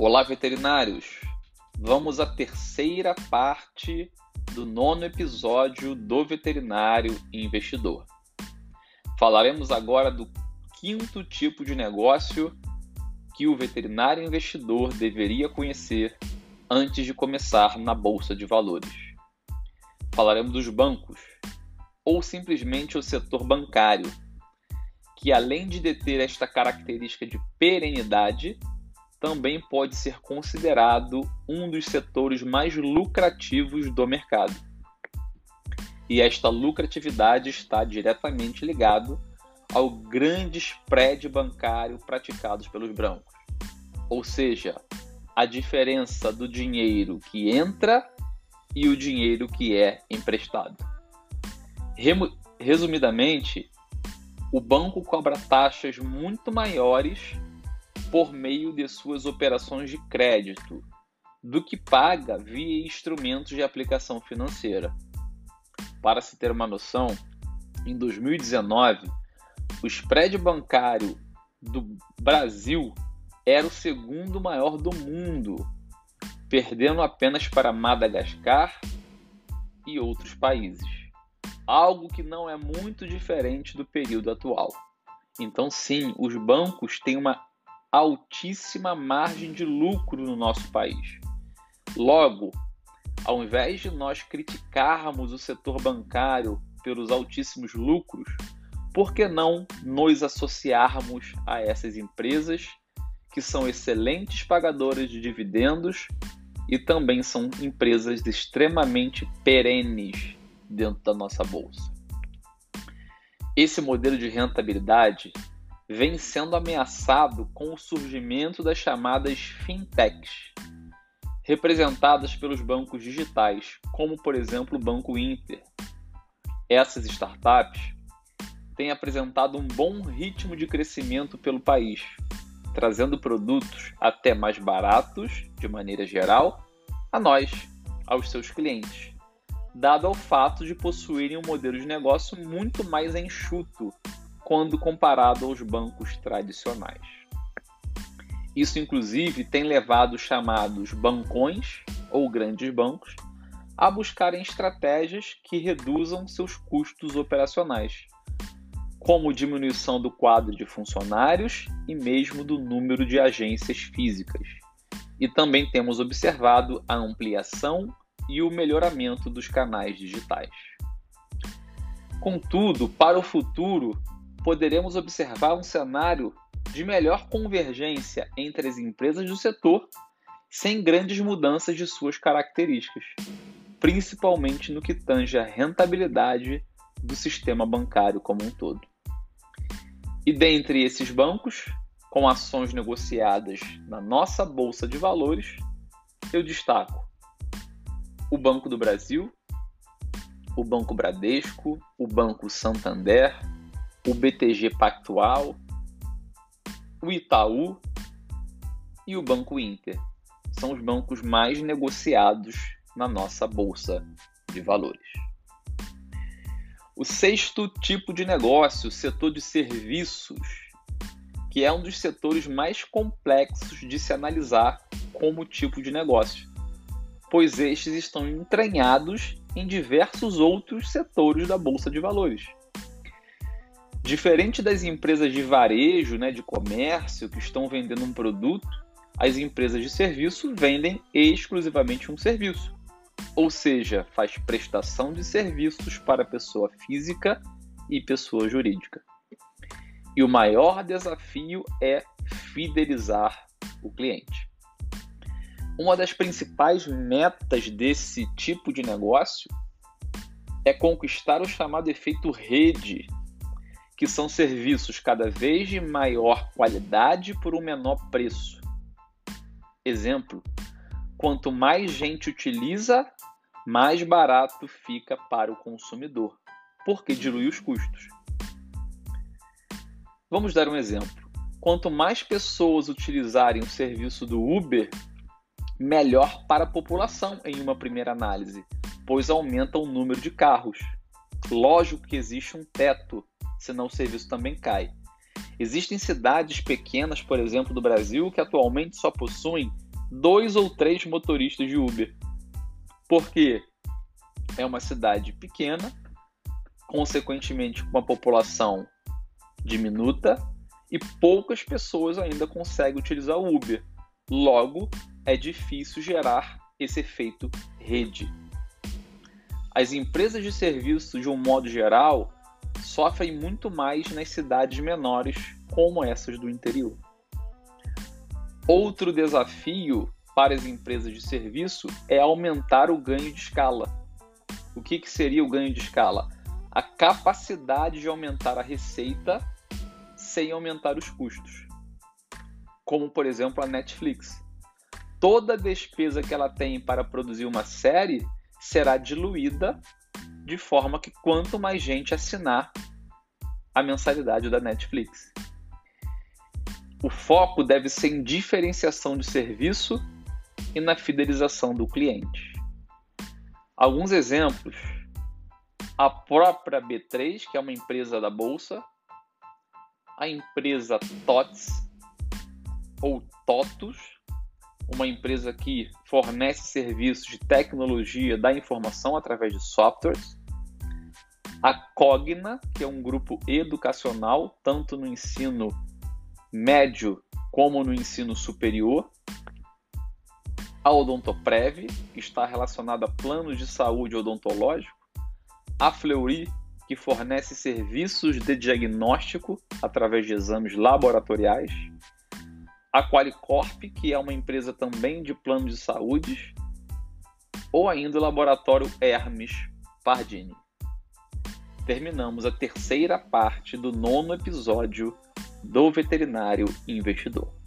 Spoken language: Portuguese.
Olá, veterinários! Vamos à terceira parte do nono episódio do Veterinário Investidor. Falaremos agora do quinto tipo de negócio que o veterinário investidor deveria conhecer antes de começar na bolsa de valores. Falaremos dos bancos, ou simplesmente o setor bancário, que além de deter esta característica de perenidade, também pode ser considerado um dos setores mais lucrativos do mercado. E esta lucratividade está diretamente ligado ao grande spread bancário praticados pelos brancos. Ou seja, a diferença do dinheiro que entra e o dinheiro que é emprestado. Resumidamente, o banco cobra taxas muito maiores por meio de suas operações de crédito do que paga via instrumentos de aplicação financeira. Para se ter uma noção, em 2019, o spread bancário do Brasil era o segundo maior do mundo, perdendo apenas para Madagascar e outros países. Algo que não é muito diferente do período atual. Então, sim, os bancos têm uma altíssima margem de lucro no nosso país. Logo, ao invés de nós criticarmos o setor bancário pelos altíssimos lucros, por que não nos associarmos a essas empresas que são excelentes pagadoras de dividendos e também são empresas extremamente perenes dentro da nossa bolsa? Esse modelo de rentabilidade vem sendo ameaçado com o surgimento das chamadas fintechs, representadas pelos bancos digitais, como por exemplo o Banco Inter. Essas startups têm apresentado um bom ritmo de crescimento pelo país, trazendo produtos até mais baratos, de maneira geral, a nós, aos seus clientes, dado ao fato de possuírem um modelo de negócio muito mais enxuto quando comparado aos bancos tradicionais. Isso, inclusive, tem levado os chamados bancões ou grandes bancos a buscarem estratégias que reduzam seus custos operacionais, como diminuição do quadro de funcionários e mesmo do número de agências físicas. E também temos observado a ampliação e o melhoramento dos canais digitais. Contudo, para o futuro, poderemos observar um cenário de melhor convergência entre as empresas do setor, sem grandes mudanças de suas características, principalmente no que tange à rentabilidade do sistema bancário como um todo. E dentre esses bancos, com ações negociadas na nossa bolsa de valores, eu destaco o Banco do Brasil, o Banco Bradesco, o Banco Santander, o BTG Pactual, o Itaú e o Banco Inter. São os bancos mais negociados na nossa bolsa de valores. O sexto tipo de negócio, o setor de serviços, que é um dos setores mais complexos de se analisar como tipo de negócio, pois estes estão entranhados em diversos outros setores da bolsa de valores. Diferente das empresas de varejo, né, de comércio, que estão vendendo um produto, as empresas de serviço vendem exclusivamente um serviço. Ou seja, faz prestação de serviços para pessoa física e pessoa jurídica. E o maior desafio é fidelizar o cliente. Uma das principais metas desse tipo de negócio é conquistar o chamado efeito rede que são serviços cada vez de maior qualidade por um menor preço. Exemplo: quanto mais gente utiliza, mais barato fica para o consumidor, porque dilui os custos. Vamos dar um exemplo. Quanto mais pessoas utilizarem o serviço do Uber, melhor para a população em uma primeira análise, pois aumenta o número de carros. Lógico que existe um teto senão o serviço também cai. Existem cidades pequenas, por exemplo, do Brasil, que atualmente só possuem dois ou três motoristas de Uber. Porque é uma cidade pequena, consequentemente com uma população diminuta e poucas pessoas ainda conseguem utilizar o Uber. Logo, é difícil gerar esse efeito rede. As empresas de serviço, de um modo geral, sofrem muito mais nas cidades menores, como essas do interior. Outro desafio para as empresas de serviço é aumentar o ganho de escala. O que, que seria o ganho de escala? A capacidade de aumentar a receita sem aumentar os custos. Como, por exemplo, a Netflix. Toda despesa que ela tem para produzir uma série será diluída de forma que quanto mais gente assinar a mensalidade da Netflix. O foco deve ser em diferenciação de serviço e na fidelização do cliente. Alguns exemplos: a própria B3, que é uma empresa da bolsa, a empresa TOTS ou TOTUS, uma empresa que fornece serviços de tecnologia da informação através de softwares, a Cogna, que é um grupo educacional, tanto no ensino médio como no ensino superior. A Odontoprev, que está relacionada a planos de saúde odontológico. A Fleury, que fornece serviços de diagnóstico através de exames laboratoriais. A Qualicorp, que é uma empresa também de planos de saúde. Ou ainda o laboratório Hermes Pardini. Terminamos a terceira parte do nono episódio do veterinário investidor.